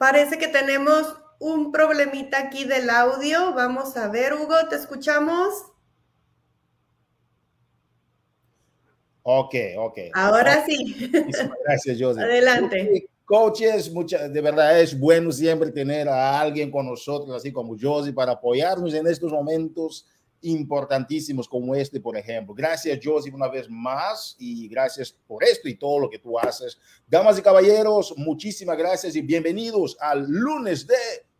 Parece que tenemos un problemita aquí del audio. Vamos a ver, Hugo, ¿te escuchamos? Ok, ok. Ahora sí. Gracias, José. Adelante. Coaches, mucha, de verdad es bueno siempre tener a alguien con nosotros, así como Josie, para apoyarnos en estos momentos importantísimos como este, por ejemplo. Gracias, Josie, una vez más y gracias por esto y todo lo que tú haces. Damas y caballeros, muchísimas gracias y bienvenidos al lunes de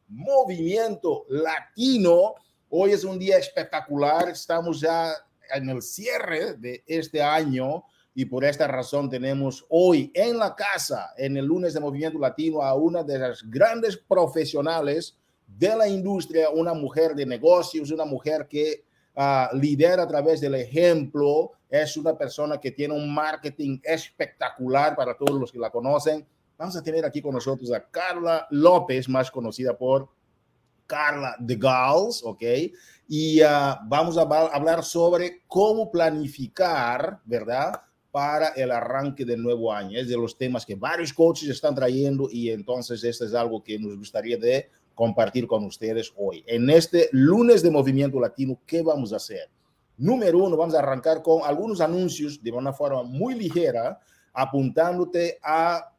Movimiento Latino. Hoy es un día espectacular, estamos ya en el cierre de este año y por esta razón tenemos hoy en la casa, en el lunes de Movimiento Latino, a una de las grandes profesionales de la industria, una mujer de negocios, una mujer que uh, lidera a través del ejemplo, es una persona que tiene un marketing espectacular para todos los que la conocen. Vamos a tener aquí con nosotros a Carla López, más conocida por Carla de Gauls, ¿ok? Y uh, vamos a hablar sobre cómo planificar, ¿verdad? Para el arranque del nuevo año. Es de los temas que varios coaches están trayendo y entonces este es algo que nos gustaría de compartir con ustedes hoy. En este lunes de Movimiento Latino, ¿qué vamos a hacer? Número uno, vamos a arrancar con algunos anuncios de una forma muy ligera, apuntándote a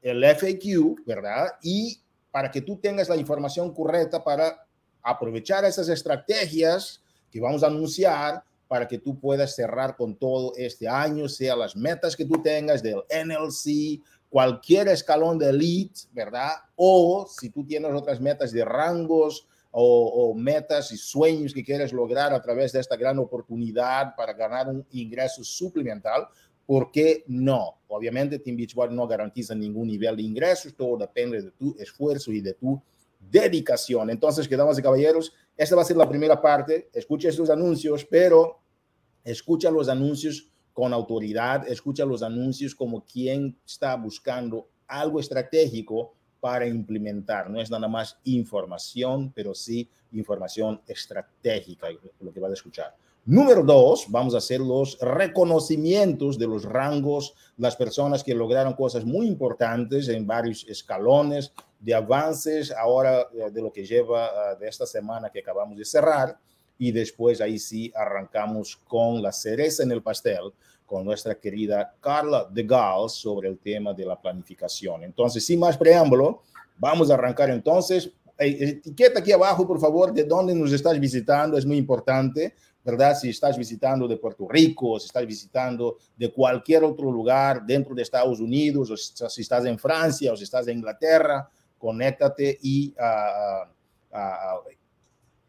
el FAQ, ¿verdad? Y para que tú tengas la información correcta para aprovechar esas estrategias que vamos a anunciar para que tú puedas cerrar con todo este año, sea las metas que tú tengas del NLC, cualquier escalón de elite, ¿verdad? O si tú tienes otras metas de rangos o, metas y sueños que quieres lograr a través de esta gran oportunidad para ganar un ingreso suplemental, ¿por qué no? Obviamente Team Beachbody no garantiza ningún nivel de ingresos, todo depende de tu esfuerzo y de tu dedicación. Entonces, quedamos de caballeros, esta va a ser la primera parte, escucha estos anuncios, pero escucha los anuncios con autoridad, escucha los anuncios como quien está buscando algo estratégico para implementar. No es nada más información, pero sí información estratégica, lo que vas a escuchar. Número dos, vamos a hacer los reconocimientos de los rangos, las personas que lograron cosas muy importantes en varios escalones de avances, ahora eh, de lo que lleva ah, de esta semana que acabamos de cerrar y después ahí sí arrancamos con la cereza en el pastel con nuestra querida Carla de Gaulle sobre el tema de la planificación. Entonces, sin más preámbulo, vamos a arrancar entonces. Etiqueta aquí abajo, por favor, de dónde nos estás visitando, es muy importante, ¿verdad? Si estás visitando de Puerto Rico, si estás visitando de cualquier otro lugar dentro de Estados Unidos, o si estás en Francia, o si estás en Inglaterra, conéctate y uh, uh,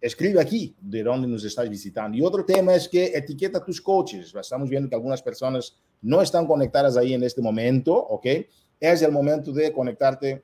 escribe aquí de dónde nos estás visitando. Y otro tema es que etiqueta tus coaches. Estamos viendo que algunas personas no están conectadas ahí en este momento, ¿ok? Es el momento de conectarte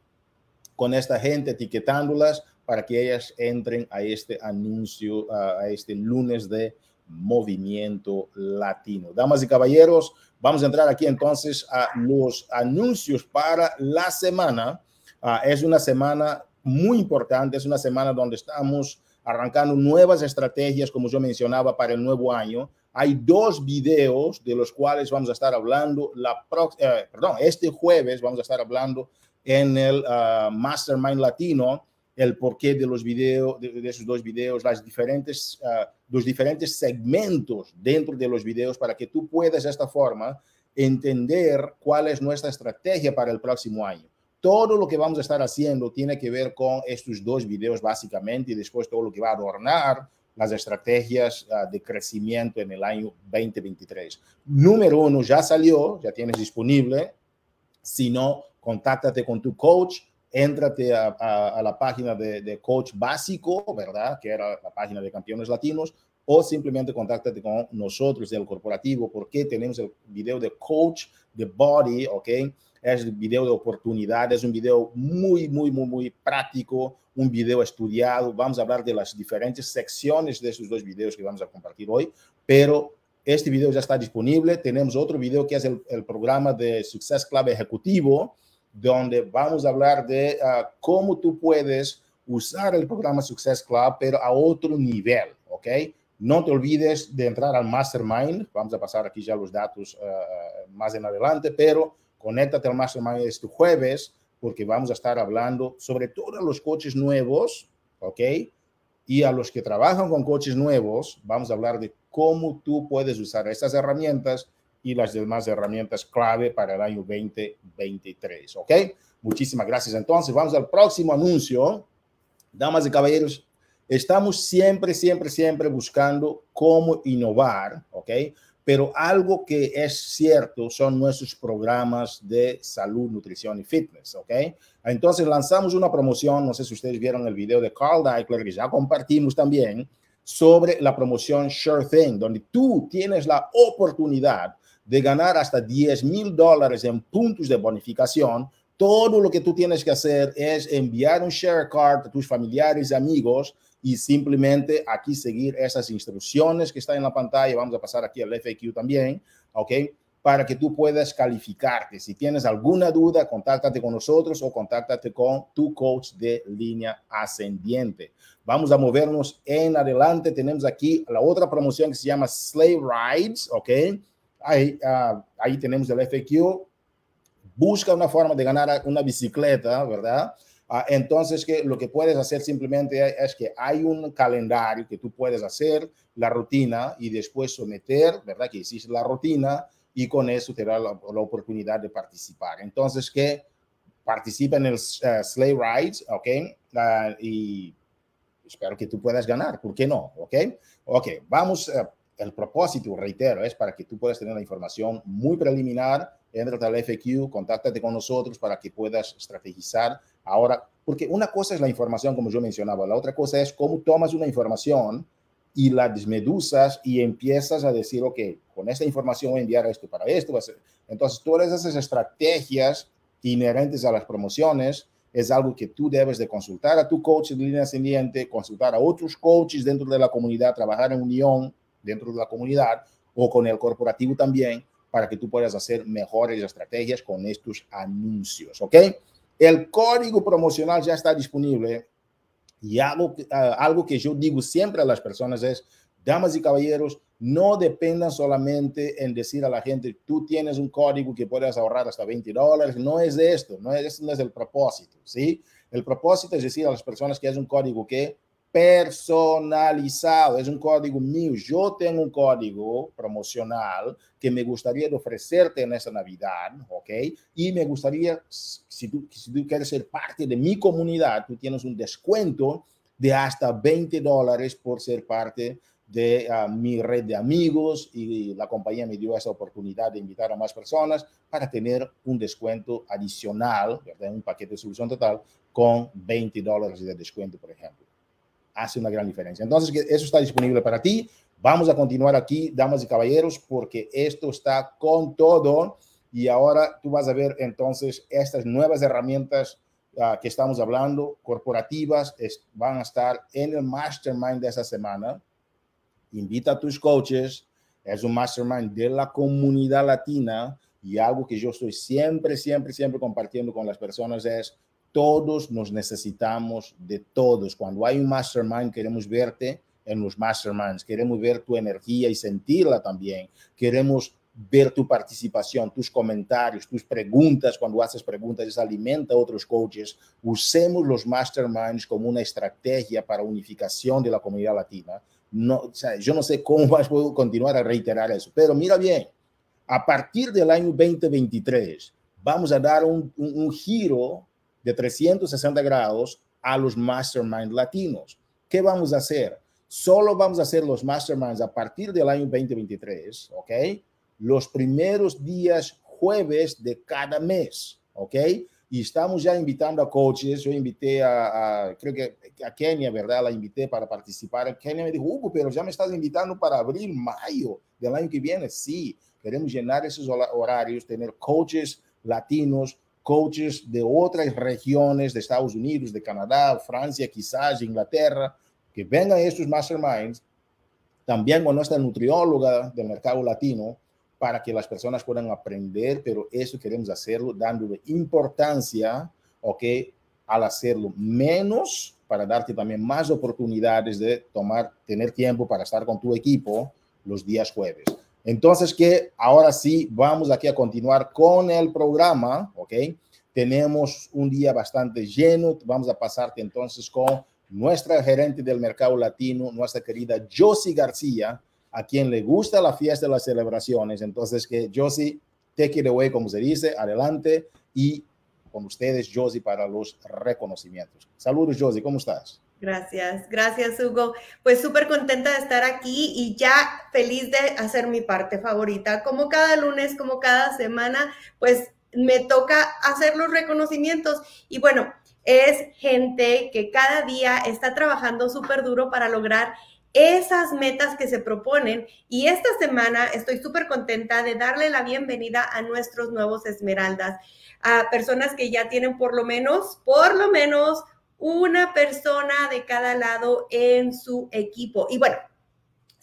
con esta gente, etiquetándolas para que ellas entren a este anuncio, a este lunes de movimiento latino. Damas y caballeros, vamos a entrar aquí entonces a los anuncios para la semana. Uh, es una semana muy importante, es una semana donde estamos arrancando nuevas estrategias, como yo mencionaba, para el nuevo año. Hay dos videos de los cuales vamos a estar hablando, la eh, perdón, este jueves vamos a estar hablando en el uh, Mastermind Latino, el porqué de los videos, de, esos dos videos, las diferentes, uh, los diferentes segmentos dentro de los videos para que tú puedas de esta forma entender cuál es nuestra estrategia para el próximo año todo lo que vamos a estar haciendo tiene que ver con estos dos videos básicamente y después todo lo que va a adornar las estrategias uh, de crecimiento en el año 2023. Número uno ya salió, ya tienes disponible. Si no, contáctate con tu coach, éntrate a, a, a la página de, de, coach básico, ¿verdad? Que era la página de campeones latinos, o simplemente contáctate con nosotros del corporativo, porque tenemos el video de coach de body, ¿ok? Es un video de oportunidad, es un video muy, muy, muy, muy práctico, un video estudiado. Vamos a hablar de las diferentes secciones de esos dos videos que vamos a compartir hoy, pero este video ya está disponible. Tenemos otro video que es el, programa de Success Club Ejecutivo, donde vamos a hablar de uh, cómo tú puedes usar el programa Success Club, pero a otro nivel, ¿ok? No te olvides de entrar al Mastermind. Vamos a pasar aquí ya los datos uh, más en adelante, pero conéctate al Mastermind este jueves porque vamos a estar hablando sobre todo a los coches nuevos, ¿ok? Y a los que trabajan con coches nuevos, vamos a hablar de cómo tú puedes usar estas herramientas y las demás herramientas clave para el año 2023, ¿ok? Muchísimas gracias. Entonces, vamos al próximo anuncio. Damas y caballeros, estamos siempre, siempre, siempre buscando cómo innovar, ¿ok? Pero algo que es cierto son nuestros programas de salud, nutrición y fitness, ¿ok? Entonces lanzamos una promoción, no sé si ustedes vieron el video de Carl Deichler, que ya compartimos también, sobre la promoción Sure Thing, donde tú tienes la oportunidad de ganar hasta 10 mil dólares en puntos de bonificación. Todo lo que tú tienes que hacer es enviar un share card a tus familiares y amigos y simplemente aquí seguir esas instrucciones que están en la pantalla. Vamos a pasar aquí al FAQ también, ¿ok? Para que tú puedas calificarte. Si tienes alguna duda, contáctate con nosotros o contáctate con tu coach de línea ascendiente. Vamos a movernos en adelante. Tenemos aquí la otra promoción que se llama Slave Rides, ¿ok? Ahí, uh, ahí tenemos el FAQ. Busca una forma de ganar una bicicleta, ¿verdad? Uh, entonces, que lo que puedes hacer simplemente es que hay un calendario que tú puedes hacer la rutina y después someter, ¿verdad? Que hiciste la rutina y con eso te da la, la oportunidad de participar. Entonces, que participa en el uh, Sleigh Rides, ¿ok? Uh, y espero que tú puedas ganar, ¿por qué no? ¿Ok? Ok, vamos, el propósito, reitero, es para que tú puedas tener la información muy preliminar, entra al FQ, contáctate con nosotros para que puedas estrategizar Ahora, porque una cosa es la información, como yo mencionaba, la otra cosa es cómo tomas una información y la desmedusas y empiezas a decir, ok, con esta información voy a enviar esto para esto. Entonces, todas esas estrategias inherentes a las promociones es algo que tú debes de consultar a tu coach de línea ascendiente, consultar a otros coaches dentro de la comunidad, trabajar en unión dentro de la comunidad o con el corporativo también para que tú puedas hacer mejores estrategias con estos anuncios, ¿ok? El código promocional ya está disponible y algo, uh, algo que yo digo siempre a las personas es, damas y caballeros, no dependan solamente en decir a la gente, tú tienes un código que puedes ahorrar hasta 20 dólares. No es esto, no es, no es el propósito, ¿sí? El propósito es decir a las personas que es un código que personalizado, es un código mío. Yo tengo un código promocional que me gustaría ofrecerte en esta Navidad, ¿ok? Y me gustaría, si tú, si tú quieres ser parte de mi comunidad, tú tienes un descuento de hasta 20 dólares por ser parte de uh, mi red de amigos y la compañía me dio esa oportunidad de invitar a más personas para tener un descuento adicional, ¿verdad? un paquete de solución total con 20 dólares de descuento, por ejemplo hace una gran diferencia. Entonces, eso está disponible para ti. Vamos a continuar aquí, damas y caballeros, porque esto está con todo. Y ahora tú vas a ver entonces estas nuevas herramientas uh, que estamos hablando, corporativas, van a estar en el mastermind de esa semana. Invita a tus coaches. Es un mastermind de la comunidad latina y algo que yo estoy siempre, siempre, siempre compartiendo con las personas es todos nos necesitamos de todos. Cuando hay un mastermind, queremos verte en los masterminds, queremos ver tu energía y sentirla también. Queremos ver tu participación, tus comentarios, tus preguntas. Cuando haces preguntas, eso alimenta a otros coaches. Usemos los masterminds como una estrategia para unificación de la comunidad latina. No, o yo no sé cómo más puedo continuar a reiterar eso, pero mira bien, a partir del año 2023 vamos a dar un, un, un giro de 360 grados a los mastermind latinos. ¿Qué vamos a hacer? Solo vamos a hacer los masterminds a partir del año 2023, ¿ok? Los primeros días jueves de cada mes, ¿ok? Y estamos ya invitando a coaches. Yo invité a, creo que a Kenia, ¿verdad? La invité para participar. Kenia me dijo, pero ya me estás invitando para abril, mayo del año que viene. Sí, queremos llenar esos horarios, tener coaches latinos coaches de otras regiones de Estados Unidos, de Canadá, Francia, quizás Inglaterra, que vengan estos masterminds, también con nuestra nutrióloga del mercado latino, para que las personas puedan aprender, pero eso queremos hacerlo dándole importancia, ¿ok? Al hacerlo menos, para darte también más oportunidades de tomar, tener tiempo para estar con tu equipo los días jueves. Entonces, que ahora sí, vamos aquí a continuar con el programa, ¿ok? tenemos un día bastante lleno. Vamos a pasarte entonces con nuestra gerente del mercado latino, nuestra querida Josie García, a quien le gusta la fiesta de las celebraciones. Entonces, que Josie, take it away, como se dice, adelante y con ustedes, Josie, para los reconocimientos. Saludos, Josie, ¿cómo estás? Gracias, gracias Hugo. Pues súper contenta de estar aquí y ya feliz de hacer mi parte favorita. Como cada lunes, como cada semana, pues me toca hacer los reconocimientos. Y bueno, es gente que cada día está trabajando súper duro para lograr esas metas que se proponen. Y esta semana estoy súper contenta de darle la bienvenida a nuestros nuevos Esmeraldas, a personas que ya tienen por lo menos, por lo menos una persona de cada lado en su equipo. Y bueno,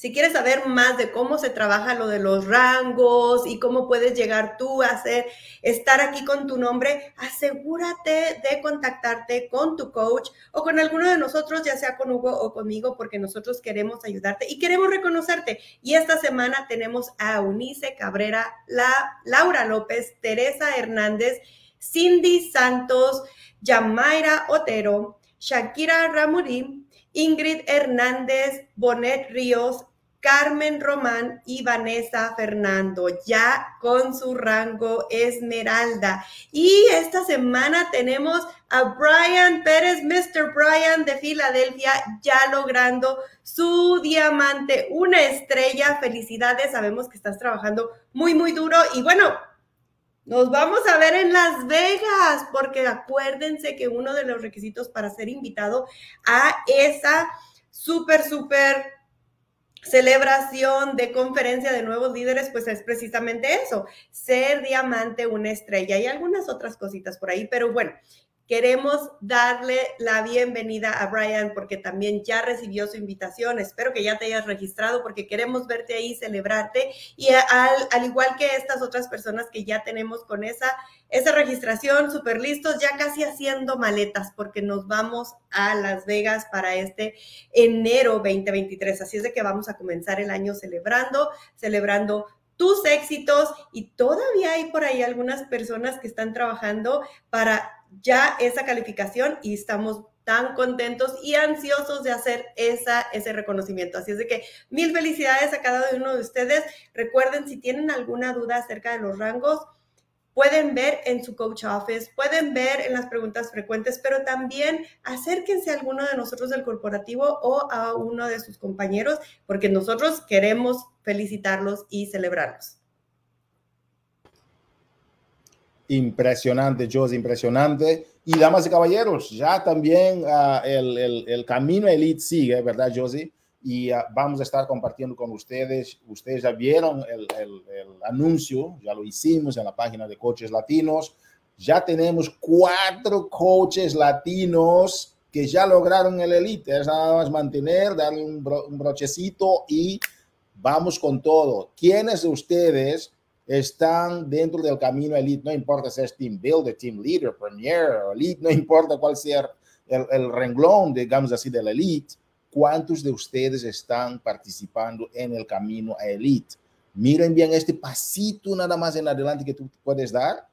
si quieres saber más de cómo se trabaja lo de los rangos y cómo puedes llegar tú a hacer, estar aquí con tu nombre, asegúrate de contactarte con tu coach o con alguno de nosotros, ya sea con Hugo o conmigo, porque nosotros queremos ayudarte y queremos reconocerte. Y esta semana tenemos a Unice Cabrera, la, Laura López, Teresa Hernández, Cindy Santos, Yamaira Otero, Shakira Ramurí, Ingrid Hernández, Bonet Ríos, Carmen Román y Vanessa Fernando, ya con su rango Esmeralda. Y esta semana tenemos a Brian Pérez, Mr. Brian de Filadelfia, ya logrando su diamante, una estrella. Felicidades, sabemos que estás trabajando muy, muy duro. Y bueno, nos vamos a ver en Las Vegas, porque acuérdense que uno de los requisitos para ser invitado a esa súper, súper celebración de conferencia de nuevos líderes, pues es precisamente eso, ser diamante, una estrella y algunas otras cositas por ahí, pero bueno, Queremos darle la bienvenida a Brian porque también ya recibió su invitación. Espero que ya te hayas registrado porque queremos verte ahí, celebrarte y al, igual que estas otras personas que ya tenemos con esa, esa registración, súper listos, ya casi haciendo maletas porque nos vamos a Las Vegas para este enero 2023. Así es de que vamos a comenzar el año celebrando, celebrando tus éxitos y todavía hay por ahí algunas personas que están trabajando para ya esa calificación y estamos tan contentos y ansiosos de hacer esa, ese reconocimiento. Así es de que mil felicidades a cada uno de ustedes. Recuerden, si tienen alguna duda acerca de los rangos, pueden ver en su coach office, pueden ver en las preguntas frecuentes, pero también acérquense a alguno de nosotros del corporativo o a uno de sus compañeros, porque nosotros queremos felicitarlos y celebrarlos. Impresionante, Josie, impresionante. Y damas y caballeros, ya también uh, el, el, el, camino elite sigue, ¿verdad, Josie? Y uh, vamos a estar compartiendo con ustedes. Ustedes ya vieron el, el, anuncio, ya lo hicimos en la página de Coaches Latinos. Ya tenemos cuatro coaches latinos que ya lograron el elite. Es nada más mantener, darle un, bro, un brochecito y vamos con todo. ¿Quiénes de ustedes? Están dentro del camino elite, no importa si es team builder, team leader, premier, elite, no importa cuál sea el, el renglón, digamos así, del elite, ¿cuántos de ustedes están participando en el camino a elite? Miren bien este pasito nada más en adelante que tú puedes dar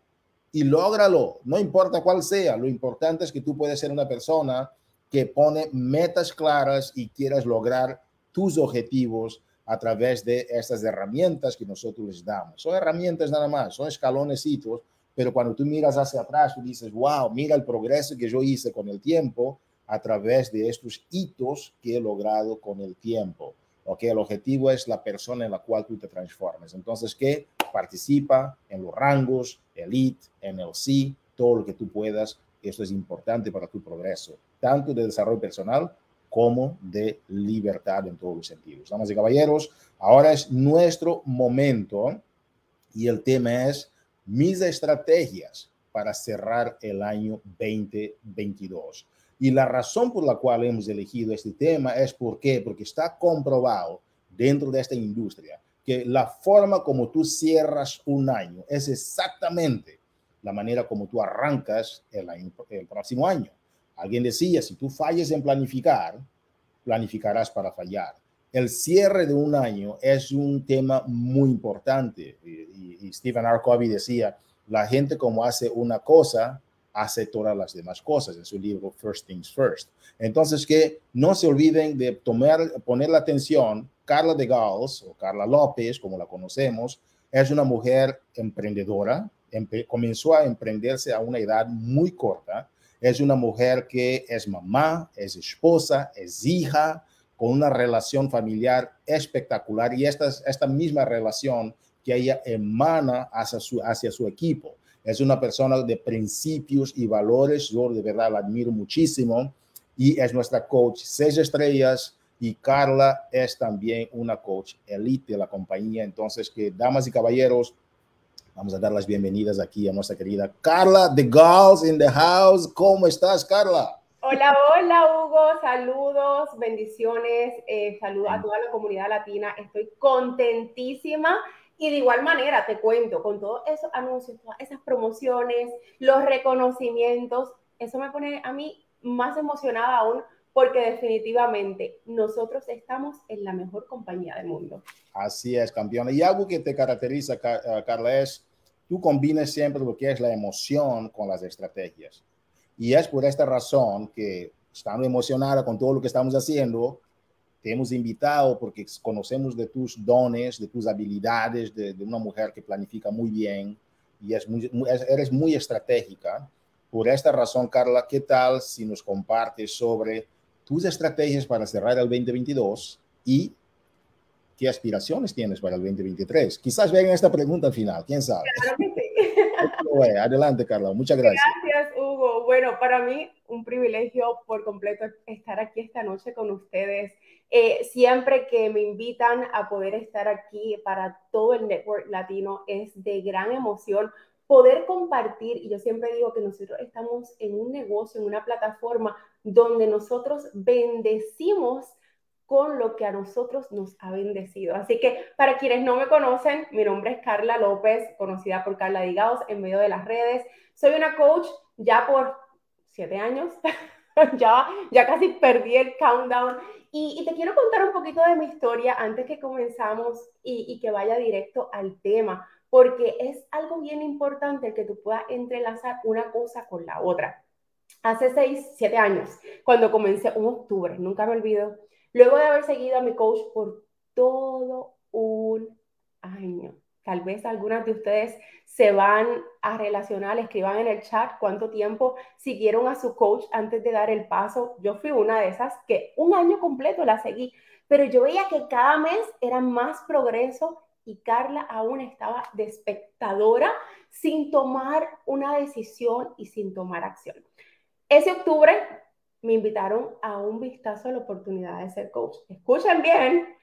y lógralo, no importa cuál sea, lo importante es que tú puedes ser una persona que pone metas claras y quieras lograr tus objetivos a través de estas herramientas que nosotros les damos. Son herramientas nada más, son escalonecitos, pero cuando tú miras hacia atrás, tú dices, wow, mira el progreso que yo hice con el tiempo a través de estos hitos que he logrado con el tiempo. Ok, el objetivo es la persona en la cual tú te transformes. Entonces, que participa en los rangos, elite, NLC, todo lo que tú puedas. Esto es importante para tu progreso, tanto de desarrollo personal como de libertad en todos los sentidos. Damas y caballeros, ahora es nuestro momento y el tema es mis estrategias para cerrar el año 2022. Y la razón por la cual hemos elegido este tema es porque, porque está comprobado dentro de esta industria que la forma como tú cierras un año es exactamente la manera como tú arrancas el, próximo año. Alguien decía, si tú falles en planificar, planificarás para fallar. El cierre de un año es un tema muy importante. Y, Stephen R. Covey decía, la gente como hace una cosa, hace todas las demás cosas en su libro First Things First. Entonces, que no se olviden de tomar, poner la atención. Carla de Gauls, o Carla López, como la conocemos, es una mujer emprendedora, comenzó a emprenderse a una edad muy corta. Es una mujer que es mamá, es esposa, es hija, con una relación familiar espectacular y esta, esta misma relación que ella emana hacia su, hacia su equipo. Es una persona de principios y valores, yo de verdad la admiro muchísimo y es nuestra coach seis estrellas y Carla es también una coach elite de la compañía. Entonces, que damas y caballeros, vamos a dar las bienvenidas aquí a nuestra querida Carla The Girls in the House. ¿Cómo estás, Carla? Hola, hola Hugo, saludos, bendiciones, eh, saludos a toda la comunidad latina. Estoy contentísima y de igual manera te cuento con todos esos anuncios, todas esas promociones, los reconocimientos, eso me pone a mí más emocionada aún porque definitivamente nosotros estamos en la mejor compañía del mundo. Así es, campeona. Y algo que te caracteriza, Carla, es tú combinas siempre lo que es la emoción con las estrategias. Y es por esta razón que estando emocionada con todo lo que estamos haciendo, te hemos invitado porque conocemos de tus dones, de tus habilidades, de, una mujer que planifica muy bien y es eres muy estratégica. Por esta razón, Carla, ¿qué tal si nos compartes sobre tus estrategias para cerrar el 2022 y qué aspiraciones tienes para el 2023? Quizás venga esta pregunta al final, quién sabe. Adelante, Carla. Muchas gracias. Gracias, Hugo. Bueno, para mí un privilegio por completo estar aquí esta noche con ustedes. Eh, siempre que me invitan a poder estar aquí para todo el network latino es de gran emoción poder compartir, y yo siempre digo que nosotros estamos en un negocio, en una plataforma donde nosotros bendecimos con lo que a nosotros nos ha bendecido. Así que para quienes no me conocen, mi nombre es Carla López, conocida por Carla Digaos en medio de las redes. Soy una coach ya por siete años, ya, ya casi perdí el countdown. Y, te quiero contar un poquito de mi historia antes que comenzamos y, y que vaya directo al tema, porque es algo bien importante que tú puedas entrelazar una cosa con la otra. Hace seis, siete años, cuando comencé, un octubre, nunca me olvido, Luego de haber seguido a mi coach por todo un año, tal vez algunas de ustedes se van a relacionar, escriban en el chat cuánto tiempo siguieron a su coach antes de dar el paso. Yo fui una de esas que un año completo la seguí, pero yo veía que cada mes era más progreso y Carla aún estaba de espectadora sin tomar una decisión y sin tomar acción. Ese octubre me invitaron a un vistazo a la oportunidad de ser coach. Escuchen bien.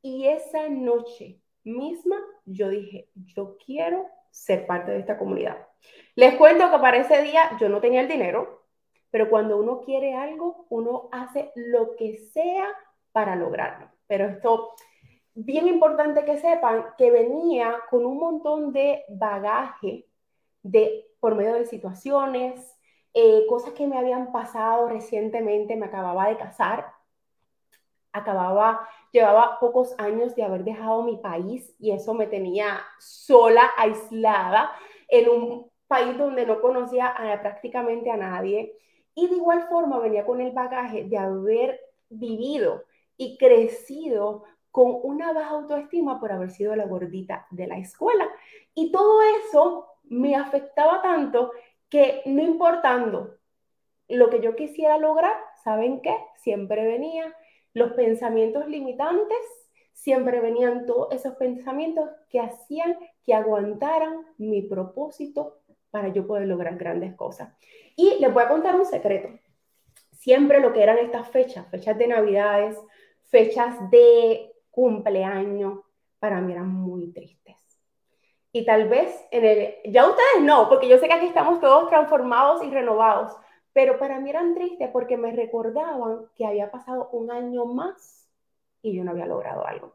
Y esa noche misma yo dije, yo quiero ser parte de esta comunidad. Les cuento que para ese día yo no tenía el dinero, pero cuando uno quiere algo, uno hace lo que sea para lograrlo. Pero esto, bien importante que sepan que venía con un montón de bagaje de, por medio de situaciones, eh, cosas que me habían pasado recientemente, me acababa de casar, acababa, llevaba pocos años de haber dejado mi país y eso me tenía sola, aislada, en un país donde no conocía prácticamente a nadie. Y de igual forma venía con el bagaje de haber vivido y crecido con una baja autoestima por haber sido la gordita de la escuela. Y todo eso me afectaba tanto que no importando lo que yo quisiera lograr, ¿saben qué? Siempre venía los pensamientos limitantes, siempre venían todos esos pensamientos que hacían que aguantaran mi propósito para yo poder lograr grandes cosas. Y les voy a contar un secreto. Siempre lo que eran estas fechas, fechas de navidades, fechas de cumpleaños, para mí eran muy tristes y tal vez en el, ya ustedes no, porque yo sé que aquí estamos todos transformados y renovados, pero para mí eran tristes porque me recordaban que había pasado un año más y yo no había logrado algo.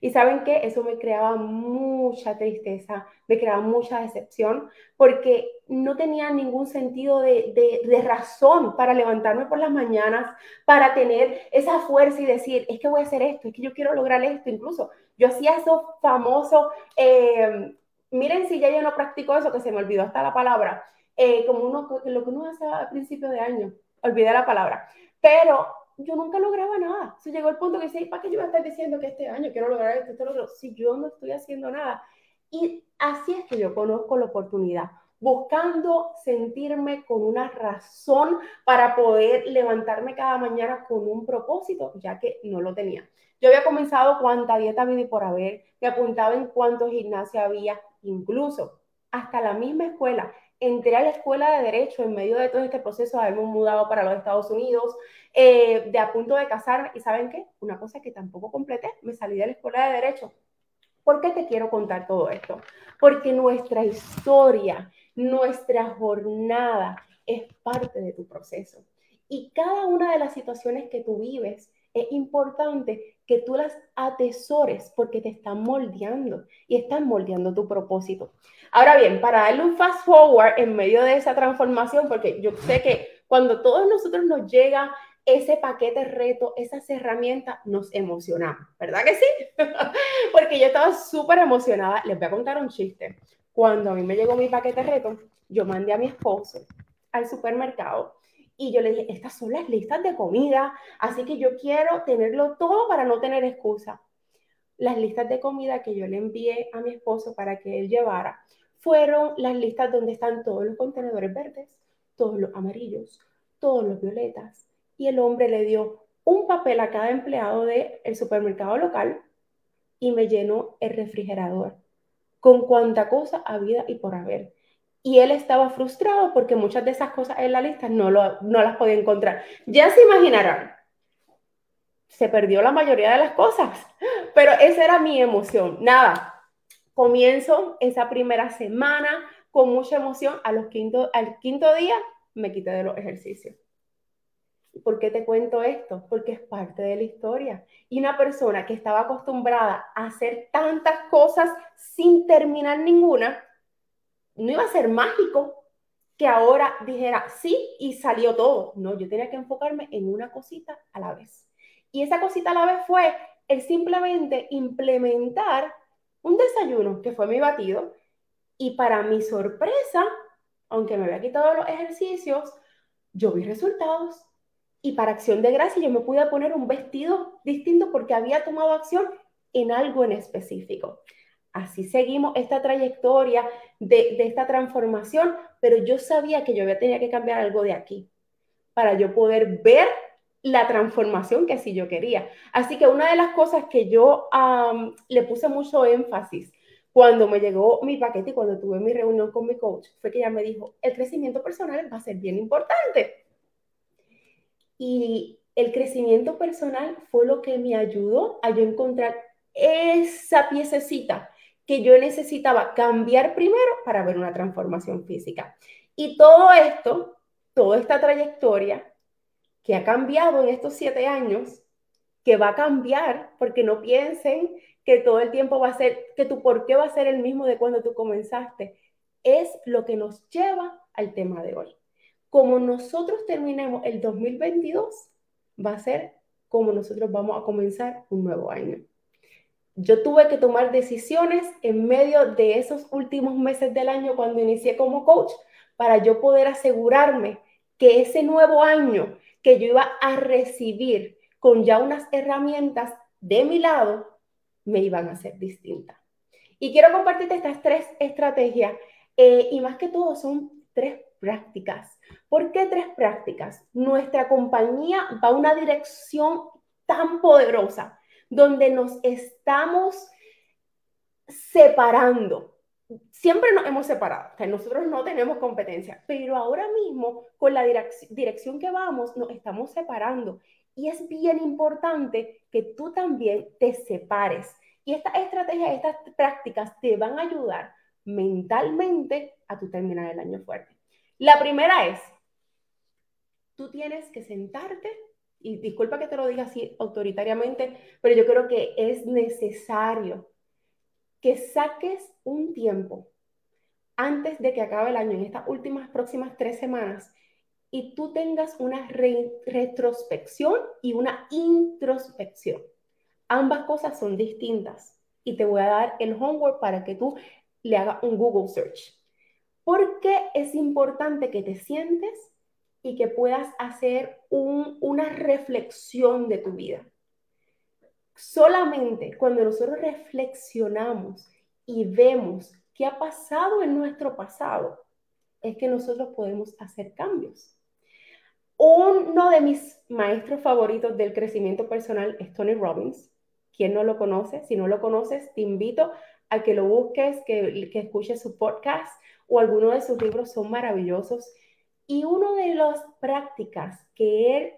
Y saben que eso me creaba mucha tristeza, me creaba mucha decepción, porque no tenía ningún sentido de, de, de, razón para levantarme por las mañanas, para tener esa fuerza y decir, es que voy a hacer esto, es que yo quiero lograr esto. Incluso yo hacía eso famoso, eh, miren si ya yo no practico eso, que se me olvidó hasta la palabra, eh, como uno, lo que uno hace a principio de año, olvidé la palabra, pero yo nunca lograba nada. Se llegó el punto que decía, ¿para qué yo voy a estar diciendo que este año quiero lograr esto, esto, lo otro? Si yo no estoy haciendo nada. Y así es que yo conozco la oportunidad, buscando sentirme con una razón para poder levantarme cada mañana con un propósito, ya que no lo tenía. Yo había comenzado cuánta dieta había por haber, me apuntaba en cuánto gimnasio había, incluso hasta la misma escuela entré a la escuela de Derecho en medio de todo este proceso, haberme mudado para los Estados Unidos, eh, de a punto de casarme. ¿Y saben qué? Una cosa que tampoco completé, me salí de la escuela de Derecho. ¿Por qué te quiero contar todo esto? Porque nuestra historia, nuestra jornada es parte de tu proceso. Y cada una de las situaciones que tú vives es importante que tú las atesores porque te están moldeando y están moldeando tu propósito. Ahora bien, para darle un fast forward en medio de esa transformación, porque yo sé que cuando todos nosotros nos llega ese paquete reto, esas herramientas, nos emocionamos, ¿verdad que sí? porque yo estaba súper emocionada. Les voy a contar un chiste. Cuando a mí me llegó mi paquete reto, yo mandé a mi esposo al supermercado y yo le dije, estas son las listas de comida, así que yo quiero tenerlo todo para no tener excusa. Las listas de comida que yo le envié a mi esposo para que él llevara fueron las listas donde están todos los contenedores verdes, todos los amarillos, todos los violetas. Y el hombre le dio un papel a cada empleado del supermercado local y me llenó el refrigerador con cuanta cosa había y por haber. Y él estaba frustrado porque muchas de esas cosas en la lista no, lo, no las podía encontrar. Ya se imaginarán, se perdió la mayoría de las cosas, pero esa era mi emoción. Nada, comienzo esa primera semana con mucha emoción, a los quinto, al quinto día me quité de los ejercicios. ¿Por qué te cuento esto? Porque es parte de la historia. Y una persona que estaba acostumbrada a hacer tantas cosas sin terminar ninguna, no iba a ser mágico que ahora dijera sí y salió todo. No, yo tenía que enfocarme en una cosita a la vez. Y esa cosita a la vez fue el simplemente implementar un desayuno que fue mi batido y para mi sorpresa, aunque me había quitado los ejercicios, yo vi resultados y para acción de gracia yo me pude poner un vestido distinto porque había tomado acción en algo en específico. Así seguimos esta trayectoria de, esta transformación, pero yo sabía que yo tenía que cambiar algo de aquí para yo poder ver la transformación que sí yo quería. Así que una de las cosas que yo le puse mucho énfasis cuando me llegó mi paquete y cuando tuve mi reunión con mi coach fue que ella me dijo, el crecimiento personal va a ser bien importante. Y el crecimiento personal fue lo que me ayudó a yo encontrar esa piececita que yo necesitaba cambiar primero para ver una transformación física. Y todo esto, toda esta trayectoria, que ha cambiado en estos siete años, que va a cambiar, porque no piensen que todo el tiempo va a ser, que tu por qué va a ser el mismo de cuando tú comenzaste, es lo que nos lleva al tema de hoy. Como nosotros terminemos el 2022, va a ser como nosotros vamos a comenzar un nuevo año. Yo tuve que tomar decisiones en medio de esos últimos meses del año cuando inicié como coach para yo poder asegurarme que ese nuevo año que yo iba a recibir con ya unas herramientas de mi lado, me iban a ser distintas. Y quiero compartirte estas tres estrategias eh, y más que todo son tres prácticas. ¿Por qué tres prácticas? Nuestra compañía va a una dirección tan poderosa donde nos estamos separando siempre nos hemos separado, nosotros no tenemos competencia, pero ahora mismo con la dirección que vamos nos estamos separando y es bien importante que tú también te separes. Y estas estrategias, estas prácticas te van a ayudar mentalmente a tu terminar el año fuerte. La primera es, tú tienes que sentarte, y disculpa que te lo diga así autoritariamente, pero yo creo que es necesario que saques un tiempo antes de que acabe el año, en estas últimas próximas tres semanas, y tú tengas una retrospección y una introspección. Ambas cosas son distintas y te voy a dar el homework para que tú le hagas un Google search. ¿Por qué es importante que te sientes y que puedas hacer una reflexión de tu vida. Solamente cuando nosotros reflexionamos y vemos qué ha pasado en nuestro pasado, es que nosotros podemos hacer cambios. Uno de mis maestros favoritos del crecimiento personal es Tony Robbins. ¿Quién no lo conoce? Si no lo conoces, te invito a que lo busques, que, que escuches su podcast o alguno de sus libros, son maravillosos. Y una de las prácticas que él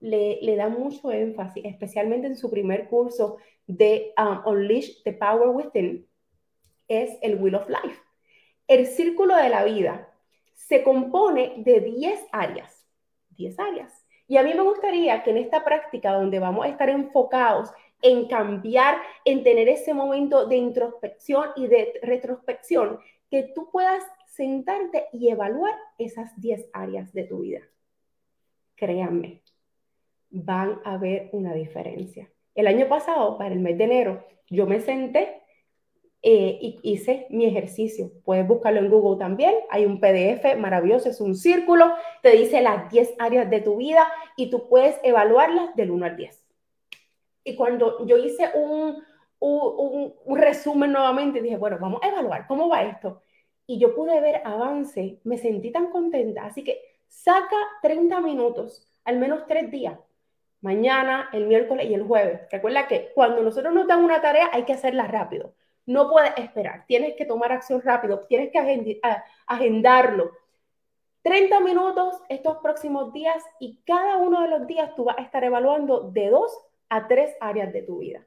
le, le, da mucho énfasis, especialmente en su primer curso de um, Unleash the Power Within, es el Wheel of Life. El círculo de la vida se compone de 10 áreas, 10 áreas. Y a mí me gustaría que en esta práctica donde vamos a estar enfocados en cambiar, en tener ese momento de introspección y de retrospección, que tú puedas sentarte y evaluar esas 10 áreas de tu vida. Créanme, van a ver una diferencia. El año pasado, para el mes de enero, yo me senté eh, y hice mi ejercicio. Puedes buscarlo en Google también. Hay un PDF maravilloso, es un círculo, te dice las 10 áreas de tu vida y tú puedes evaluarlas del 1 al 10. Y cuando yo hice un, un, un resumen nuevamente, dije, bueno, vamos a evaluar, ¿cómo va esto? Y yo pude ver avance, me sentí tan contenta. Así que saca 30 minutos, al menos tres días, mañana, el miércoles y el jueves. Recuerda que cuando nosotros nos dan una tarea hay que hacerla rápido. No puedes esperar, tienes que tomar acción rápido, tienes que agendarlo. 30 minutos estos próximos días y cada uno de los días tú vas a estar evaluando de dos a tres áreas de tu vida.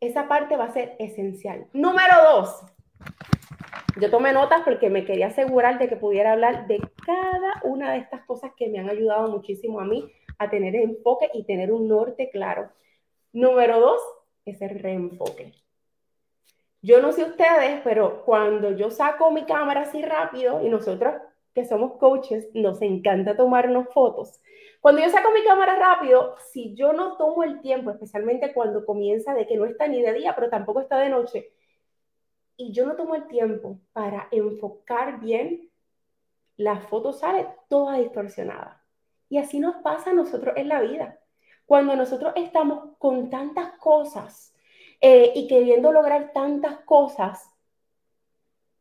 Esa parte va a ser esencial. Número dos, yo tomé notas porque me quería asegurar de que pudiera hablar de cada una de estas cosas que me han ayudado muchísimo a mí a tener enfoque y tener un norte claro. Número dos es el reenfoque. Yo no sé ustedes, pero cuando yo saco mi cámara así rápido y nosotros que somos coaches nos encanta tomarnos fotos. Cuando yo saco mi cámara rápido, si yo no tomo el tiempo, especialmente cuando comienza de que no está ni de día, pero tampoco está de noche, y yo no tomo el tiempo para enfocar bien, la foto sale toda distorsionada. Y así nos pasa a nosotros en la vida. Cuando nosotros estamos con tantas cosas eh, y queriendo lograr tantas cosas,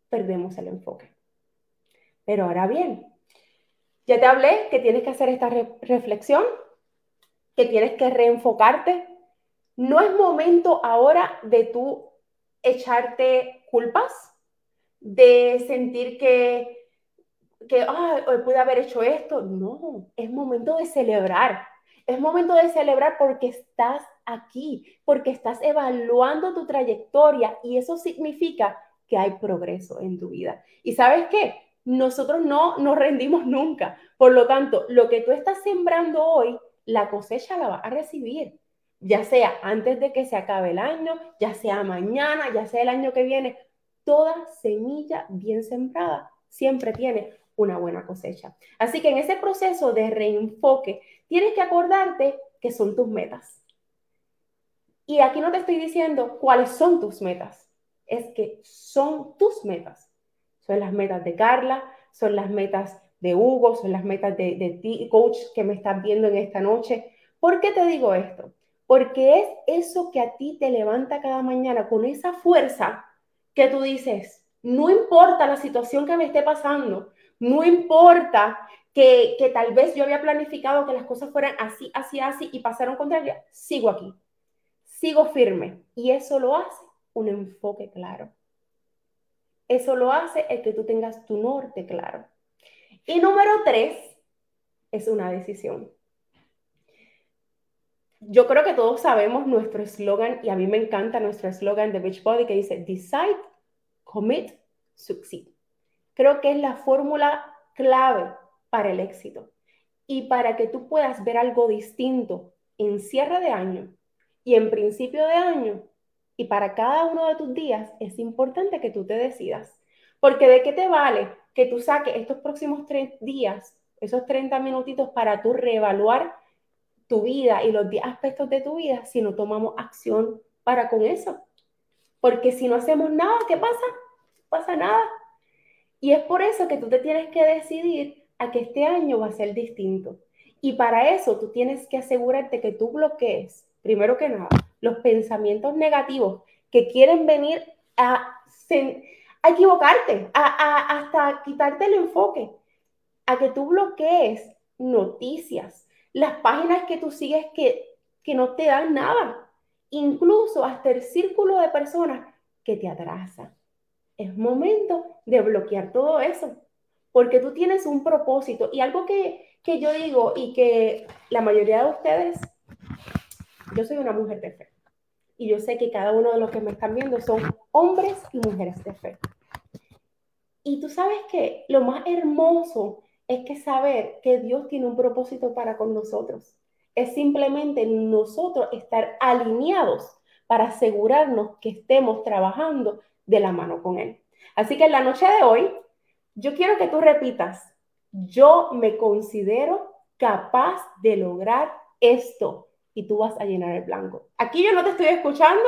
perdemos el enfoque. Pero ahora bien, ya te hablé que tienes que hacer esta reflexión, que tienes que reenfocarte. No es momento ahora de tú echarte culpas, de sentir que, que hoy pude haber hecho esto. No, es momento de celebrar. Es momento de celebrar porque estás aquí, porque estás evaluando tu trayectoria y eso significa que hay progreso en tu vida. ¿Y sabes qué? Nosotros no nos rendimos nunca. Por lo tanto, lo que tú estás sembrando hoy, la cosecha la vas a recibir ya sea antes de que se acabe el año, ya sea mañana, ya sea el año que viene, toda semilla bien sembrada siempre tiene una buena cosecha. Así que en ese proceso de reenfoque, tienes que acordarte que son tus metas. Y aquí no te estoy diciendo cuáles son tus metas, es que son tus metas. Son las metas de Carla, son las metas de Hugo, son las metas de, de ti, coach, que me estás viendo en esta noche. ¿Por qué te digo esto? Porque es eso que a ti te levanta cada mañana con esa fuerza que tú dices, no importa la situación que me esté pasando, no importa que, que tal vez yo había planificado que las cosas fueran así, así, así y pasaron contraria, sigo aquí, sigo firme. Y eso lo hace un enfoque claro. Eso lo hace el que tú tengas tu norte claro. Y número tres es una decisión yo creo que todos sabemos nuestro eslogan y a mí me encanta nuestro eslogan de Beachbody que dice Decide, Commit, Succeed. Creo que es la fórmula clave para el éxito y para que tú puedas ver algo distinto en cierre de año y en principio de año y para cada uno de tus días es importante que tú te decidas. Porque de qué te vale que tú saques estos próximos tres días, esos 30 minutitos para tú reevaluar tu vida y los 10 aspectos de tu vida si no tomamos acción para con eso. Porque si no hacemos nada, ¿qué pasa? Pasa nada. Y es por eso que tú te tienes que decidir a que este año va a ser distinto. Y para eso tú tienes que asegurarte que tú bloquees, primero que nada, los pensamientos negativos que quieren venir a, equivocarte, a, hasta quitarte el enfoque, a que tú bloquees noticias, las páginas que tú sigues que, que no te dan nada, incluso hasta el círculo de personas que te atrasan. Es momento de bloquear todo eso, porque tú tienes un propósito y algo que, que yo digo y que la mayoría de ustedes, yo soy una mujer de fe y yo sé que cada uno de los que me están viendo son hombres y mujeres de fe. Y tú sabes que lo más hermoso es que saber que Dios tiene un propósito para con nosotros. Es simplemente nosotros estar alineados para asegurarnos que estemos trabajando de la mano con Él. Así que en la noche de hoy, yo quiero que tú repitas, yo me considero capaz de lograr esto y tú vas a llenar el blanco. Aquí yo no te estoy escuchando,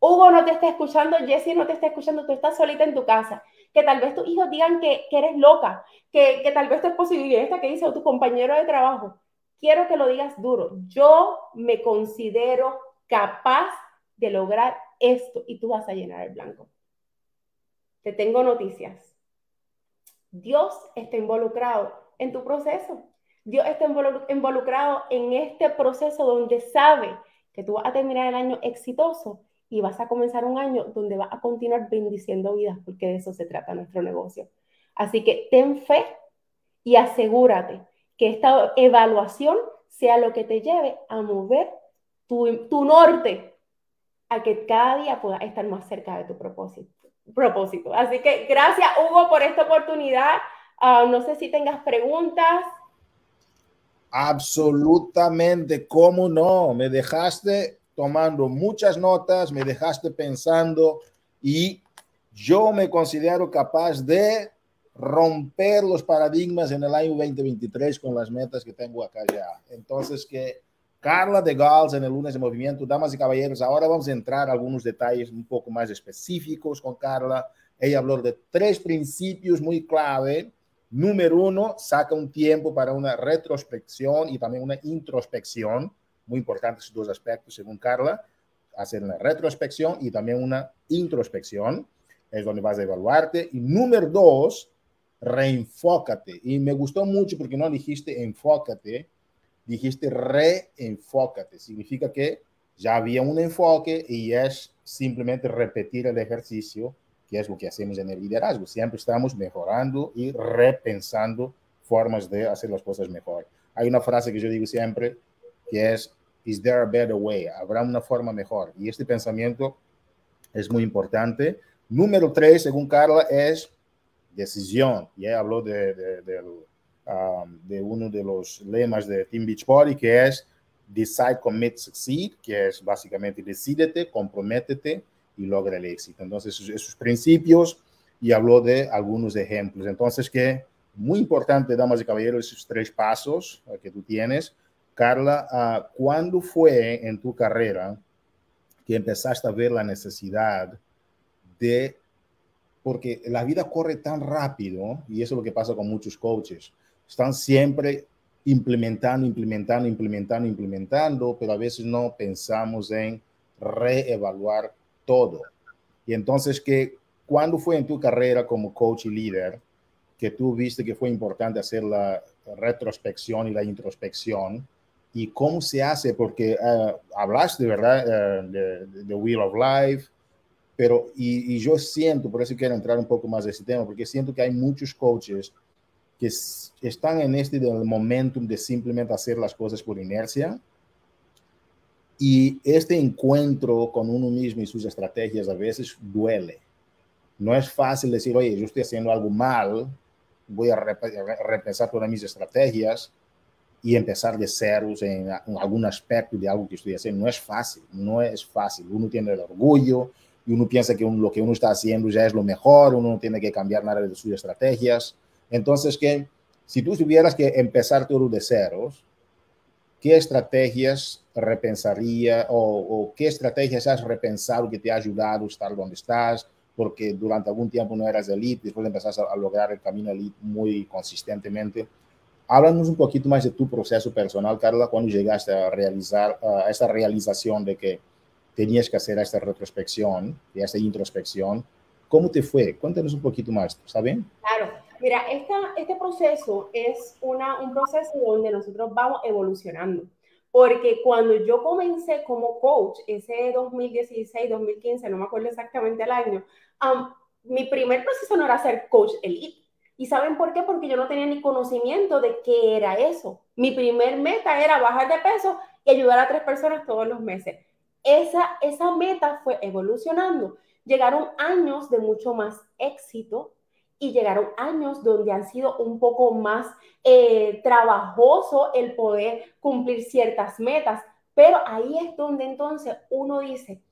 Hugo no te está escuchando, Jesse no te está escuchando, tú estás solita en tu casa. Que tal vez tus hijos digan que, eres loca, que, que, tal vez tu esposo y esta que dice o tu compañero de trabajo. Quiero que lo digas duro. Yo me considero capaz de lograr esto y tú vas a llenar el blanco. Te tengo noticias. Dios está involucrado en tu proceso. Dios está involucrado en este proceso donde sabe que tú vas a terminar el año exitoso y vas a comenzar un año donde vas a continuar bendiciendo vidas, porque de eso se trata nuestro negocio. Así que ten fe y asegúrate que esta evaluación sea lo que te lleve a mover tu, tu norte a que cada día puedas estar más cerca de tu propósito. propósito. Así que gracias, Hugo, por esta oportunidad. Ah, no sé si tengas preguntas. Absolutamente, ¿cómo no? Me dejaste tomando muchas notas, me dejaste pensando y yo me considero capaz de romper los paradigmas en el año 2023 con las metas que tengo acá ya. Entonces, que Carla de Gals en el lunes de movimiento, damas y caballeros, ahora vamos a entrar a algunos detalles un poco más específicos con Carla. Ella habló de tres principios muy clave Número uno, saca un tiempo para una retrospección y también una introspección. Muy importantes dos aspectos, según Carla. Hacer una retrospección y también una introspección. Es donde vas a evaluarte. Y número dos, reenfócate. Y me gustó mucho porque no dijiste enfócate, dijiste reenfócate. Significa que ya había un enfoque y es simplemente repetir el ejercicio que es lo que hacemos en el liderazgo. Siempre estamos mejorando y repensando formas de hacer las cosas mejor. Hay una frase que yo digo siempre que es, is there a better way? Habrá una forma mejor. Y este pensamiento es muy importante. Número tres, según Carla, es decisión. Ya habló de, de, de, um, de, uno de los lemas de Team Beachbody, que es Decide, Commit, Succeed, que es básicamente decídete, comprométete y logra el éxito. Entonces, esos, principios y habló de algunos ejemplos. Entonces, que muy importante, damas y caballeros, esos tres pasos eh, que tú tienes. Carla, uh, ¿cuándo fue en tu carrera que empezaste a ver la necesidad de, porque la vida corre tan rápido, y eso es lo que pasa con muchos coaches, están siempre implementando, implementando, implementando, implementando, pero a veces no pensamos en reevaluar todo. Y entonces, que ¿cuándo fue en tu carrera como coach y líder que tú viste que fue importante hacer la retrospección y la introspección? ¿Y cómo se hace? Porque uh, hablaste, ¿verdad? Uh, de, de, Wheel of Life, pero y, y, yo siento, por eso quiero entrar un poco más de ese tema, porque siento que hay muchos coaches que están en este momentum de simplemente hacer las cosas por inercia y este encuentro con uno mismo y sus estrategias a veces duele. No es fácil decir, oye, yo estoy haciendo algo mal, voy a repensar todas mis estrategias y empezar de ceros en, algún aspecto de algo que estoy haciendo. No es fácil, no es fácil. Uno tiene el orgullo y uno piensa que lo que uno está haciendo ya es lo mejor, uno no tiene que cambiar nada de sus estrategias. Entonces, que si tú tuvieras que empezar todo de ceros, ¿qué estrategias repensaría o, qué estrategias has repensado que te ha ayudado a estar donde estás? porque durante algún tiempo no eras elite, después empezaste a, lograr el camino elite muy consistentemente. Háblanos un poquito más de tu proceso personal, Carla, cuando llegaste a realizar uh, esta realización de que tenías que hacer esta retrospección y esta introspección. ¿Cómo te fue? Cuéntanos un poquito más, ¿está bien? Claro. Mira, esta, este proceso es una, un proceso donde nosotros vamos evolucionando. Porque cuando yo comencé como coach, ese 2016, 2015, no me acuerdo exactamente el año, mi primer proceso no era ser coach elite. ¿Y saben por qué? Porque yo no tenía ni conocimiento de qué era eso. Mi primer meta era bajar de peso y ayudar a tres personas todos los meses. Esa, esa meta fue evolucionando. Llegaron años de mucho más éxito y llegaron años donde han sido un poco más eh, trabajoso el poder cumplir ciertas metas. Pero ahí es donde entonces uno dice,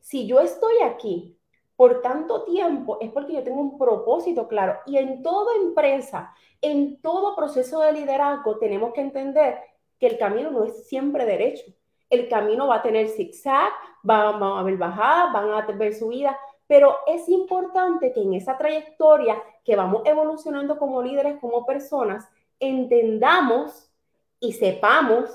si yo estoy aquí por tanto tiempo, es porque yo tengo un propósito claro. Y en toda empresa, en todo proceso de liderazgo, tenemos que entender que el camino no es siempre derecho. El camino va a tener zigzag, va, a haber bajadas, van a haber subidas, pero es importante que en esa trayectoria que vamos evolucionando como líderes, como personas, entendamos y sepamos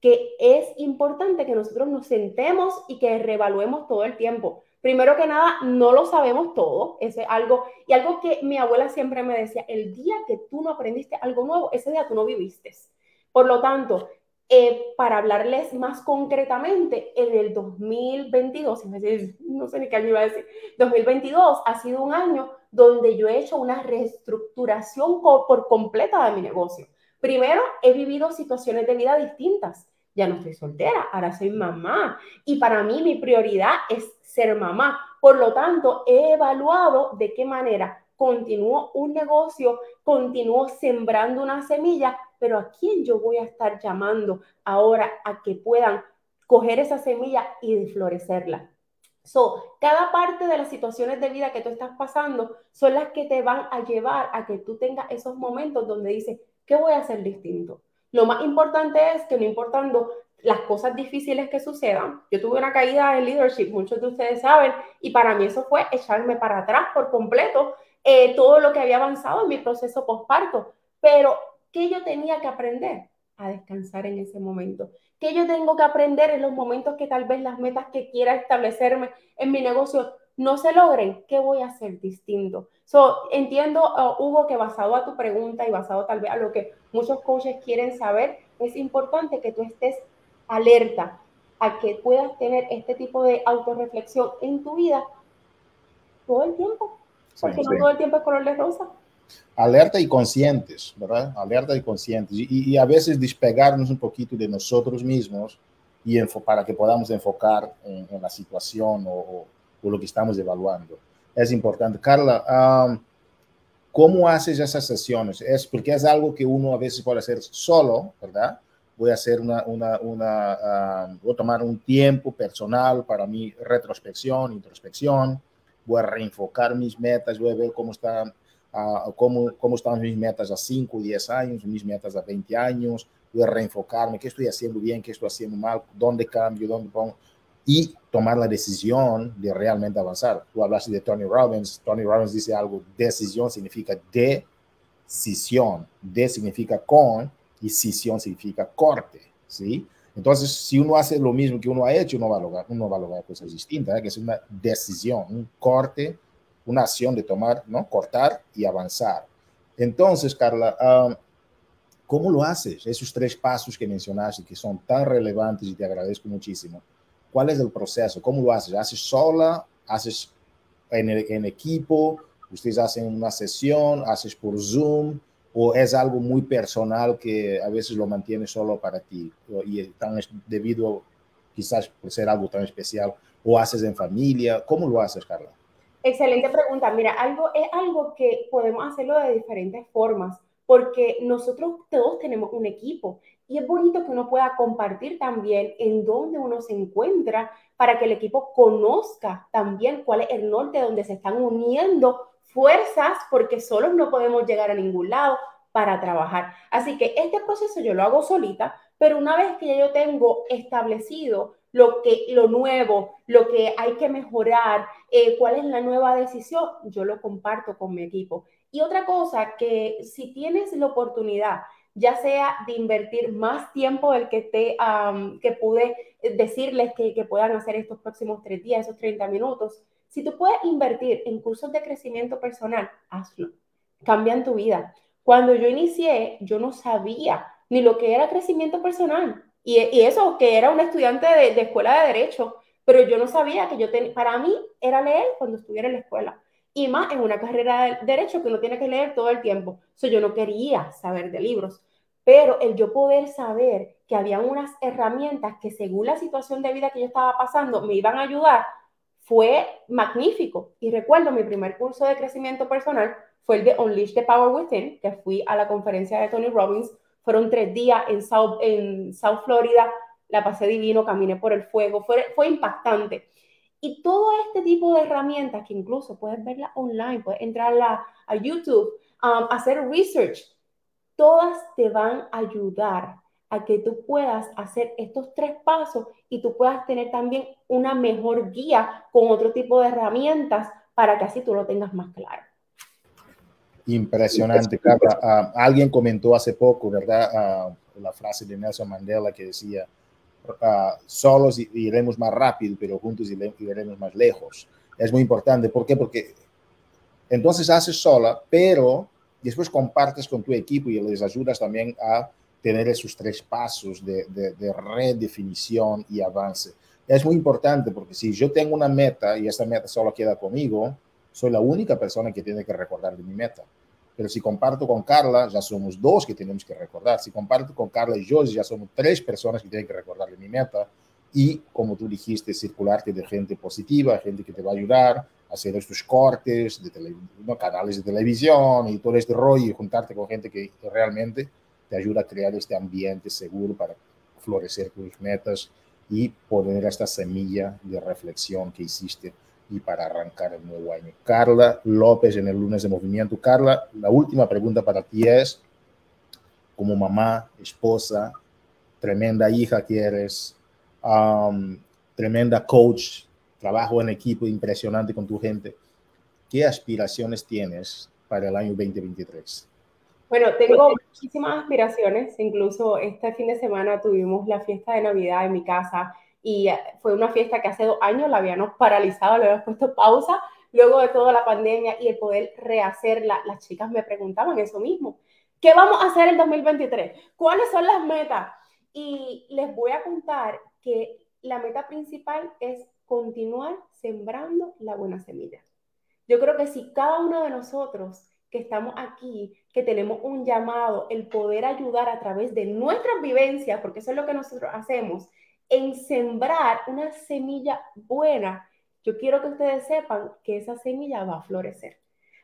que es importante que nosotros nos sentemos y que reevaluemos todo el tiempo. Primero que nada, no lo sabemos todo, ese es algo, y algo que mi abuela siempre me decía, el día que tú no aprendiste algo nuevo, ese día tú no viviste. Por lo tanto, eh, para hablarles más concretamente, en el 2022, no sé ni qué año iba a decir, 2022 ha sido un año donde yo he hecho una reestructuración por completa de mi negocio. Primero, he vivido situaciones de vida distintas. Ya no estoy soltera, ahora soy mamá. Y para mí mi prioridad es ser mamá. Por lo tanto, he evaluado de qué manera continúo un negocio, continúo sembrando una semilla, pero a quién yo voy a estar llamando ahora a que puedan coger esa semilla y florecerla. So, cada parte de las situaciones de vida que tú estás pasando son las que te van a llevar a que tú tengas esos momentos donde dices, ¿qué voy a hacer distinto? Lo más importante es que no importando las cosas difíciles que sucedan, yo tuve una caída en leadership, muchos de ustedes saben, y para mí eso fue echarme para atrás por completo eh, todo lo que había avanzado en mi proceso postparto. Pero, ¿qué yo tenía que aprender? A descansar en ese momento. ¿Qué yo tengo que aprender en los momentos que tal vez las metas que quiera establecerme en mi negocio no se logren? ¿Qué voy a hacer distinto? So, entiendo, uh, Hugo, que basado a tu pregunta y basado tal vez a lo que muchos coaches quieren saber, es importante que tú estés alerta a que puedas tener este tipo de autorreflexión en tu vida todo el tiempo porque no todo el tiempo es color de rosa. Alerta y conscientes, ¿verdad? Alerta y conscientes. Y, a veces despegarnos un poquito de nosotros mismos y para que podamos enfocar en, la situación o, o, lo que estamos evaluando. Es importante. Carla, ¿cómo haces esas sesiones? Es porque es algo que uno a veces puede hacer solo, ¿verdad? Voy a hacer una, una, una voy a tomar un tiempo personal para mi retrospección, introspección. Voy a reenfocar mis metas, voy a ver cómo están, uh, cómo, cómo están mis metas a 5, 10 años, mis metas a 20 años, voy a reenfocarme, qué estoy haciendo bien, qué estoy haciendo mal, dónde cambio, dónde pongo, y tomar la decisión de realmente avanzar. Tú hablaste de Tony Robbins, Tony Robbins dice algo, decisión significa decisión, de significa con y decisión significa corte, ¿sí? Entonces, si uno hace lo mismo que uno ha hecho, uno va a lograr, uno va a lograr cosas distintas, que es una decisión, un corte, una acción de tomar, ¿no? Cortar y avanzar. Entonces, Carla, ¿cómo lo haces? Esos tres pasos que mencionaste, que son tan relevantes y te agradezco muchísimo. ¿Cuál es el proceso? ¿Cómo lo haces? ¿Haces sola? ¿Haces en, en equipo? ¿Ustedes hacen una sesión? ¿Haces por Zoom? o es algo muy personal que a veces lo mantiene solo para ti y tan debido quizás por ser algo tan especial o haces en familia? ¿Cómo lo haces, Carla? Excelente pregunta. Mira, algo es algo que podemos hacerlo de diferentes formas porque nosotros todos tenemos un equipo y es bonito que uno pueda compartir también en dónde uno se encuentra para que el equipo conozca también cuál es el norte donde se están uniendo fuerzas porque solos no podemos llegar a ningún lado para trabajar. Así que este proceso yo lo hago solita, pero una vez que yo tengo establecido lo, que, lo nuevo, lo que hay que mejorar, eh, cuál es la nueva decisión, yo lo comparto con mi equipo. Y otra cosa, que si tienes la oportunidad, ya sea de invertir más tiempo del que, te, que pude decirles que, que puedan hacer estos próximos tres días, esos 30 minutos, si tú puedes invertir en cursos de crecimiento personal, hazlo. Cambian tu vida. Cuando yo inicié, yo no sabía ni lo que era crecimiento personal. Y, eso, que era un estudiante de, escuela de derecho, pero yo no sabía que yo tenía, para mí era leer cuando estuviera en la escuela. Y más en una carrera de derecho que uno tiene que leer todo el tiempo. So, yo no quería saber de libros. Pero el yo poder saber que había unas herramientas que según la situación de vida que yo estaba pasando me iban a ayudar, fue magnífico. Y recuerdo mi primer curso de crecimiento personal fue el de Unleash the Power Within, que fui a la conferencia de Tony Robbins. Fueron tres días en South, en South Florida, la pasé divino, caminé por el fuego, fue, fue impactante. Y todo este tipo de herramientas, que incluso puedes verla online, puedes entrar a, YouTube, um, hacer research, todas te van a ayudar a que tú puedas hacer estos tres pasos y tú puedas tener también una mejor guía con otro tipo de herramientas para que así tú lo tengas más claro. Impresionante, Carla. Ah, alguien comentó hace poco, ¿verdad? Ah, la frase de Nelson Mandela que decía, uh, solos iremos más rápido, pero juntos iremos más lejos. Es muy importante. ¿Por qué? Porque entonces haces sola, pero después compartes con tu equipo y les ayudas también a tener esos tres pasos de, de, redefinición y avance. Es muy importante porque si yo tengo una meta y esta meta solo queda conmigo, soy la única persona que tiene que recordar de mi meta. Pero si comparto con Carla, ya somos dos que tenemos que recordar. Si comparto con Carla y Josie, ya somos tres personas que tienen que recordar de mi meta. Y como tú dijiste, circularte de gente positiva, gente que te va a ayudar hacer estos cortes de canales de televisión y todo este rollo y juntarte con gente que realmente te ayuda a crear este ambiente seguro para florecer tus metas y poner esta semilla de reflexión que hiciste y para arrancar el nuevo año. Carla López en el lunes de movimiento. Carla, la última pregunta para ti es, como mamá, esposa, tremenda hija que eres, um, tremenda coach, trabajo en equipo impresionante con tu gente, ¿qué aspiraciones tienes para el año 2023? Bueno, tengo muchísimas aspiraciones. Incluso este fin de semana tuvimos la fiesta de Navidad en mi casa y eh, fue una fiesta que hace dos años la habíamos paralizado, le habíamos puesto pausa luego de toda la pandemia y el poder rehacerla. Las chicas me preguntaban eso mismo. ¿Qué vamos a hacer en 2023? ¿Cuáles son las metas? Y les voy a contar que la meta principal es continuar sembrando la buena semilla. Yo creo que si cada uno de nosotros que estamos aquí, que tenemos un llamado, el poder ayudar a través de nuestras vivencias, porque eso es lo que nosotros hacemos, en sembrar una semilla buena. Yo quiero que ustedes sepan que esa semilla va a florecer.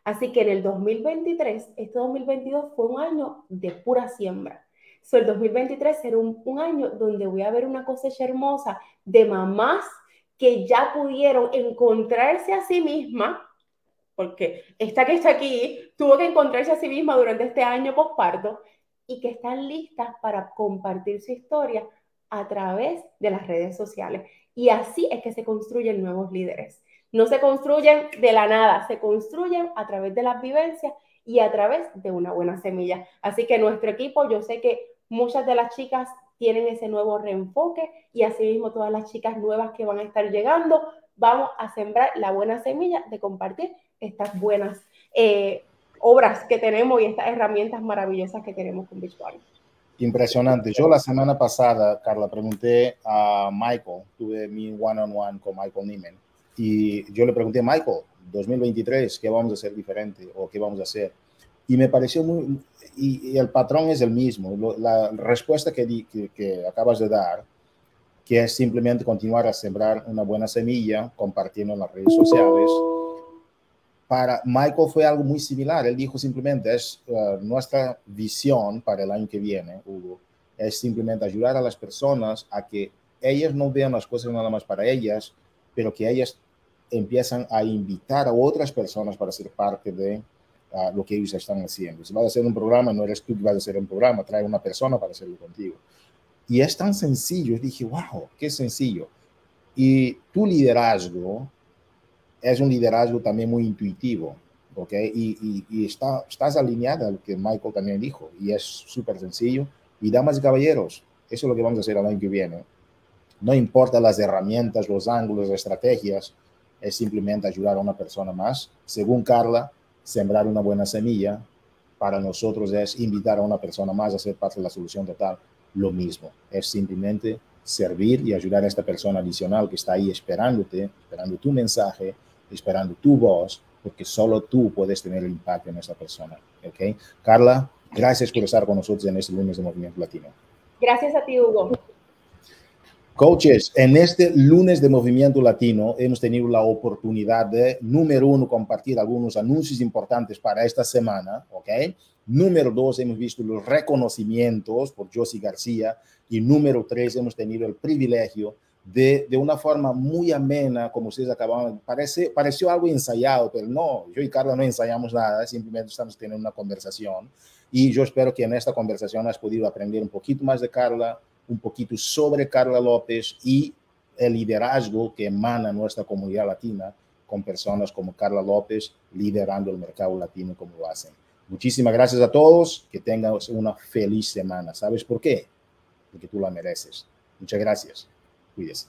Así que en el 2023, este 2022 fue un año de pura siembra. So, el 2023 será un, un año donde voy a ver una cosecha hermosa de mamás que ya pudieron encontrarse a sí mismas porque esta que está aquí tuvo que encontrarse a sí misma durante este año postparto y que están listas para compartir su historia a través de las redes sociales. Y así es que se construyen nuevos líderes. No se construyen de la nada, se construyen a través de las vivencias y a través de una buena semilla. Así que nuestro equipo, yo sé que muchas de las chicas tienen ese nuevo reenfoque y asimismo todas las chicas nuevas que van a estar llegando, vamos a sembrar la buena semilla de compartir estas buenas eh, obras que tenemos y estas herramientas maravillosas que tenemos con Beachbody. Impresionante. Yo la semana pasada, Carla, pregunté a Michael, tuve mi one-on-one con Michael Nieman, y yo le pregunté, Michael, 2023, ¿qué vamos a hacer diferente o qué vamos a hacer? Y me pareció muy, y, el patrón es el mismo. la respuesta que, que, que acabas de dar, que es simplemente continuar a sembrar una buena semilla, compartiendo en las redes sociales, para Michael fue algo muy similar. Él dijo simplemente, es uh, nuestra visión para el año que viene, Hugo, es simplemente ayudar a las personas a que ellas no vean las cosas nada más para ellas, pero que ellas empiezan a invitar a otras personas para ser parte de uh, lo que ellos están haciendo. Si vas a hacer un programa, no eres tú que vas a hacer un programa, trae una persona para hacerlo contigo. Y es tan sencillo. Dije, wow, qué sencillo. Y tu liderazgo es un liderazgo también muy intuitivo, ¿ok? Y, y, está, estás alineada a lo que Michael también dijo, y es súper sencillo. Y damas y caballeros, eso es lo que vamos a hacer el año que viene. No importa las herramientas, los ángulos, las estrategias, es simplemente ayudar a una persona más. Según Carla, sembrar una buena semilla para nosotros es invitar a una persona más a ser parte de la solución total. Lo mismo, es simplemente servir y ayudar a esta persona adicional que está ahí esperándote, esperando tu mensaje, esperando tu voz, porque solo tú puedes tener el impacto en esta persona. ¿ok? Carla, gracias por estar con nosotros en este lunes de Movimiento Latino. Gracias a ti, Hugo. Coaches, en este lunes de Movimiento Latino hemos tenido la oportunidad de, número uno, compartir algunos anuncios importantes para esta semana, ¿ok? Número dos, hemos visto los reconocimientos por Josie García. Y número tres, hemos tenido el privilegio de, de una forma muy amena, como ustedes acababan, parece, pareció algo ensayado, pero no, yo y Carla no ensayamos nada, simplemente estamos teniendo una conversación. Y yo espero que en esta conversación has podido aprender un poquito más de Carla, un poquito sobre Carla López y el liderazgo que emana nuestra comunidad latina con personas como Carla López liderando el mercado latino como lo hacen. Muchísimas gracias a todos, que tengan una feliz semana. ¿Sabes por qué? Porque tú la mereces. Muchas gracias. Cuídese.